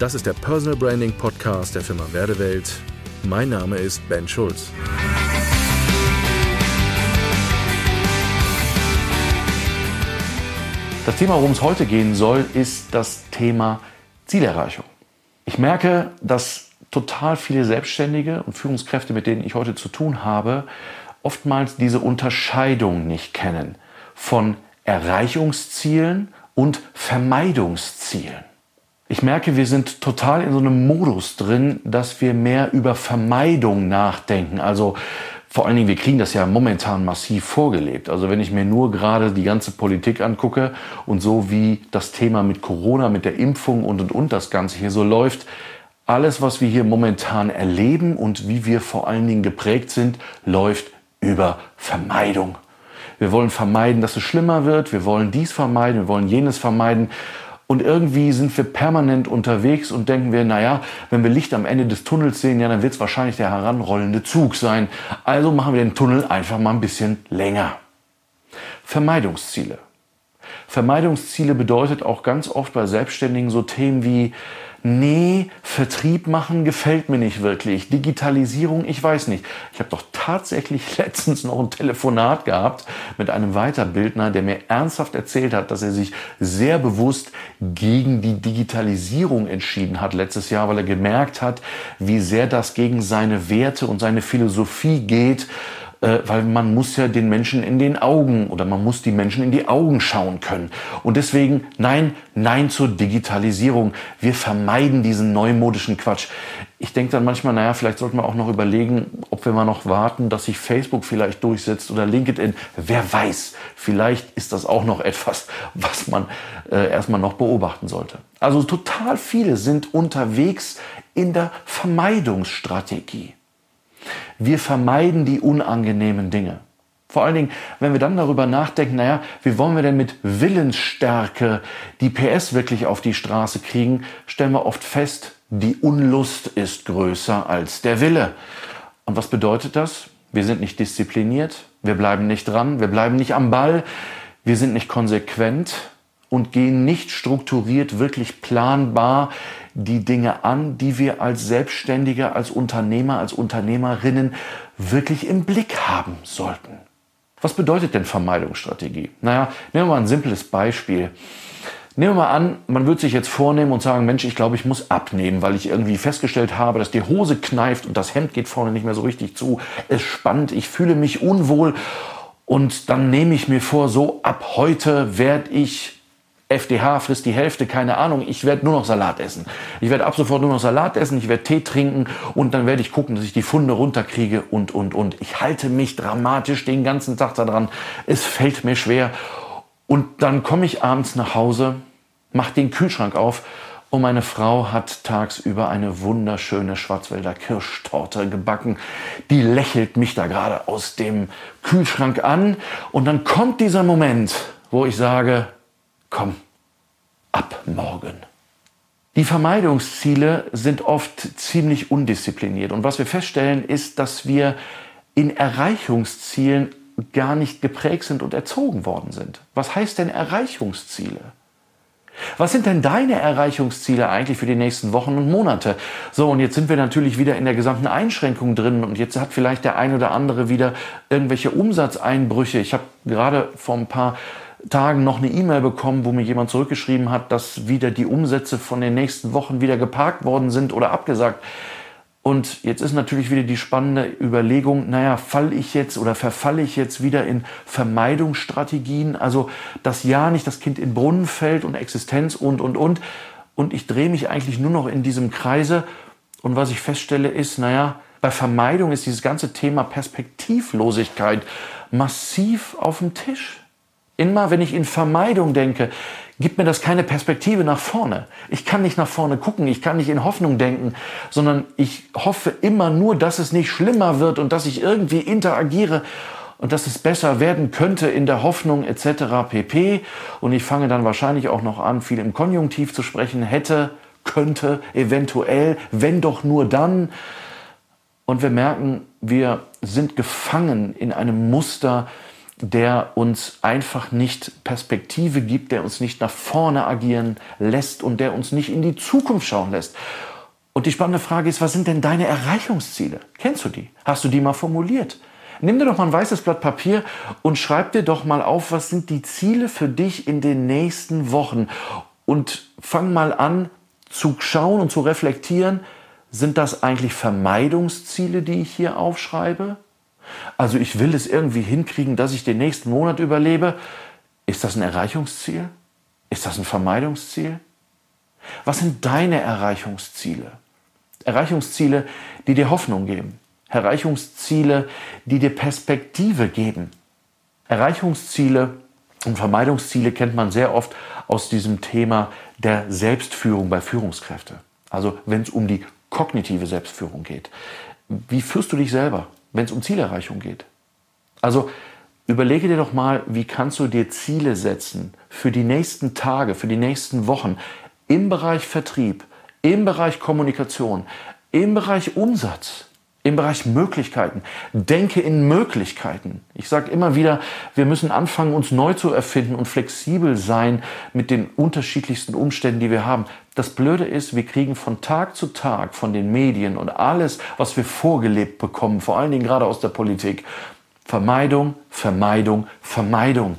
Das ist der Personal Branding Podcast der Firma Werdewelt. Mein Name ist Ben Schulz. Das Thema, worum es heute gehen soll, ist das Thema Zielerreichung. Ich merke, dass total viele Selbstständige und Führungskräfte, mit denen ich heute zu tun habe, oftmals diese Unterscheidung nicht kennen von Erreichungszielen und Vermeidungszielen. Ich merke, wir sind total in so einem Modus drin, dass wir mehr über Vermeidung nachdenken. Also vor allen Dingen, wir kriegen das ja momentan massiv vorgelebt. Also wenn ich mir nur gerade die ganze Politik angucke und so wie das Thema mit Corona, mit der Impfung und und und das Ganze hier so läuft, alles, was wir hier momentan erleben und wie wir vor allen Dingen geprägt sind, läuft über Vermeidung. Wir wollen vermeiden, dass es schlimmer wird. Wir wollen dies vermeiden. Wir wollen jenes vermeiden. Und irgendwie sind wir permanent unterwegs und denken wir, naja, wenn wir Licht am Ende des Tunnels sehen, ja, dann wird es wahrscheinlich der heranrollende Zug sein. Also machen wir den Tunnel einfach mal ein bisschen länger. Vermeidungsziele. Vermeidungsziele bedeutet auch ganz oft bei Selbstständigen so Themen wie nee, Vertrieb machen gefällt mir nicht wirklich. Digitalisierung, ich weiß nicht. Ich habe doch tatsächlich letztens noch ein Telefonat gehabt mit einem Weiterbildner, der mir ernsthaft erzählt hat, dass er sich sehr bewusst gegen die Digitalisierung entschieden hat letztes Jahr, weil er gemerkt hat, wie sehr das gegen seine Werte und seine Philosophie geht äh, weil man muss ja den Menschen in den Augen oder man muss die Menschen in die Augen schauen können. Und deswegen nein, nein zur Digitalisierung. Wir vermeiden diesen neumodischen Quatsch. Ich denke dann manchmal, naja, vielleicht sollten wir auch noch überlegen, ob wir mal noch warten, dass sich Facebook vielleicht durchsetzt oder LinkedIn. Wer weiß, vielleicht ist das auch noch etwas, was man äh, erstmal noch beobachten sollte. Also total viele sind unterwegs in der Vermeidungsstrategie. Wir vermeiden die unangenehmen Dinge. Vor allen Dingen, wenn wir dann darüber nachdenken, naja, wie wollen wir denn mit Willensstärke die PS wirklich auf die Straße kriegen, stellen wir oft fest, die Unlust ist größer als der Wille. Und was bedeutet das? Wir sind nicht diszipliniert, wir bleiben nicht dran, wir bleiben nicht am Ball, wir sind nicht konsequent und gehen nicht strukturiert, wirklich planbar die Dinge an, die wir als Selbstständige, als Unternehmer, als Unternehmerinnen wirklich im Blick haben sollten. Was bedeutet denn Vermeidungsstrategie? Naja, nehmen wir mal ein simples Beispiel. Nehmen wir mal an, man würde sich jetzt vornehmen und sagen, Mensch, ich glaube, ich muss abnehmen, weil ich irgendwie festgestellt habe, dass die Hose kneift und das Hemd geht vorne nicht mehr so richtig zu. Es spannt, ich fühle mich unwohl und dann nehme ich mir vor, so ab heute werde ich FDH frisst die Hälfte, keine Ahnung, ich werde nur noch Salat essen. Ich werde ab sofort nur noch Salat essen, ich werde Tee trinken und dann werde ich gucken, dass ich die Funde runterkriege und, und, und. Ich halte mich dramatisch den ganzen Tag daran. Es fällt mir schwer. Und dann komme ich abends nach Hause, mache den Kühlschrank auf und meine Frau hat tagsüber eine wunderschöne Schwarzwälder Kirschtorte gebacken. Die lächelt mich da gerade aus dem Kühlschrank an. Und dann kommt dieser Moment, wo ich sage, komm, ab morgen. Die Vermeidungsziele sind oft ziemlich undiszipliniert. Und was wir feststellen, ist, dass wir in Erreichungszielen gar nicht geprägt sind und erzogen worden sind. Was heißt denn Erreichungsziele? Was sind denn deine Erreichungsziele eigentlich für die nächsten Wochen und Monate? So, und jetzt sind wir natürlich wieder in der gesamten Einschränkung drin und jetzt hat vielleicht der ein oder andere wieder irgendwelche Umsatzeinbrüche. Ich habe gerade vor ein paar Tagen noch eine E-Mail bekommen, wo mir jemand zurückgeschrieben hat, dass wieder die Umsätze von den nächsten Wochen wieder geparkt worden sind oder abgesagt. Und jetzt ist natürlich wieder die spannende Überlegung, naja, fall ich jetzt oder verfalle ich jetzt wieder in Vermeidungsstrategien, also dass ja nicht das Kind in Brunnen fällt und Existenz und, und, und. Und ich drehe mich eigentlich nur noch in diesem Kreise. Und was ich feststelle ist, naja, bei Vermeidung ist dieses ganze Thema Perspektivlosigkeit massiv auf dem Tisch. Immer wenn ich in Vermeidung denke, gibt mir das keine Perspektive nach vorne. Ich kann nicht nach vorne gucken, ich kann nicht in Hoffnung denken, sondern ich hoffe immer nur, dass es nicht schlimmer wird und dass ich irgendwie interagiere und dass es besser werden könnte in der Hoffnung etc. pp. Und ich fange dann wahrscheinlich auch noch an, viel im Konjunktiv zu sprechen, hätte, könnte, eventuell, wenn doch nur dann. Und wir merken, wir sind gefangen in einem Muster, der uns einfach nicht Perspektive gibt, der uns nicht nach vorne agieren lässt und der uns nicht in die Zukunft schauen lässt. Und die spannende Frage ist, was sind denn deine Erreichungsziele? Kennst du die? Hast du die mal formuliert? Nimm dir doch mal ein weißes Blatt Papier und schreib dir doch mal auf, was sind die Ziele für dich in den nächsten Wochen. Und fang mal an zu schauen und zu reflektieren, sind das eigentlich Vermeidungsziele, die ich hier aufschreibe? Also ich will es irgendwie hinkriegen, dass ich den nächsten Monat überlebe. Ist das ein Erreichungsziel? Ist das ein Vermeidungsziel? Was sind deine Erreichungsziele? Erreichungsziele, die dir Hoffnung geben. Erreichungsziele, die dir Perspektive geben. Erreichungsziele und Vermeidungsziele kennt man sehr oft aus diesem Thema der Selbstführung bei Führungskräften. Also wenn es um die kognitive Selbstführung geht. Wie führst du dich selber, wenn es um Zielerreichung geht? Also überlege dir doch mal, wie kannst du dir Ziele setzen für die nächsten Tage, für die nächsten Wochen im Bereich Vertrieb, im Bereich Kommunikation, im Bereich Umsatz, im Bereich Möglichkeiten. Denke in Möglichkeiten. Ich sage immer wieder, wir müssen anfangen, uns neu zu erfinden und flexibel sein mit den unterschiedlichsten Umständen, die wir haben. Das Blöde ist, wir kriegen von Tag zu Tag von den Medien und alles, was wir vorgelebt bekommen, vor allen Dingen gerade aus der Politik, Vermeidung, Vermeidung, Vermeidung.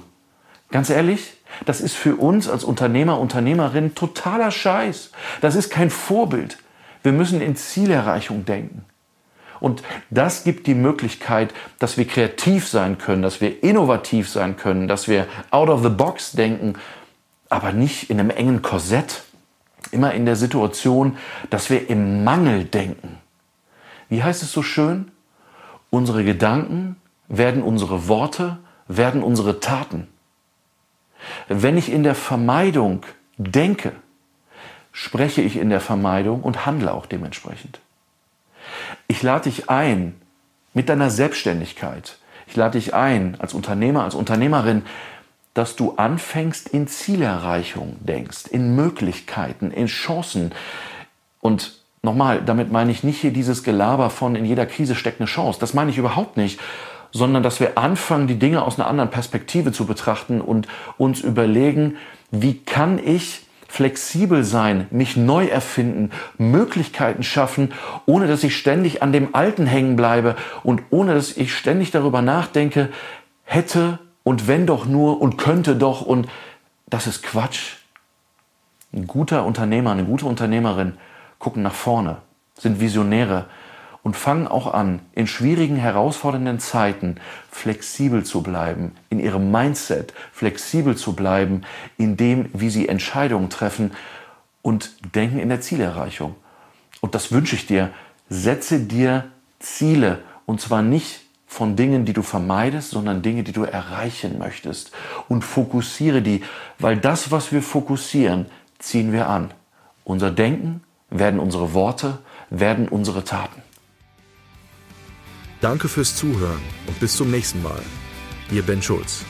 Ganz ehrlich, das ist für uns als Unternehmer, Unternehmerin totaler Scheiß. Das ist kein Vorbild. Wir müssen in Zielerreichung denken. Und das gibt die Möglichkeit, dass wir kreativ sein können, dass wir innovativ sein können, dass wir out of the box denken, aber nicht in einem engen Korsett. Immer in der Situation, dass wir im Mangel denken. Wie heißt es so schön? Unsere Gedanken werden unsere Worte, werden unsere Taten. Wenn ich in der Vermeidung denke, spreche ich in der Vermeidung und handle auch dementsprechend. Ich lade dich ein mit deiner Selbstständigkeit. Ich lade dich ein als Unternehmer, als Unternehmerin, dass du anfängst in Zielerreichung denkst, in Möglichkeiten, in Chancen. Und nochmal, damit meine ich nicht hier dieses Gelaber von in jeder Krise steckt eine Chance. Das meine ich überhaupt nicht, sondern dass wir anfangen, die Dinge aus einer anderen Perspektive zu betrachten und uns überlegen, wie kann ich flexibel sein, mich neu erfinden, Möglichkeiten schaffen, ohne dass ich ständig an dem Alten hängen bleibe und ohne dass ich ständig darüber nachdenke, hätte und wenn doch nur und könnte doch und das ist Quatsch. Ein guter Unternehmer, eine gute Unternehmerin gucken nach vorne, sind Visionäre, und fangen auch an, in schwierigen, herausfordernden Zeiten flexibel zu bleiben, in ihrem Mindset flexibel zu bleiben, in dem, wie sie Entscheidungen treffen und denken in der Zielerreichung. Und das wünsche ich dir. Setze dir Ziele und zwar nicht von Dingen, die du vermeidest, sondern Dinge, die du erreichen möchtest. Und fokussiere die, weil das, was wir fokussieren, ziehen wir an. Unser Denken werden unsere Worte, werden unsere Taten. Danke fürs Zuhören und bis zum nächsten Mal. Ihr Ben Schulz.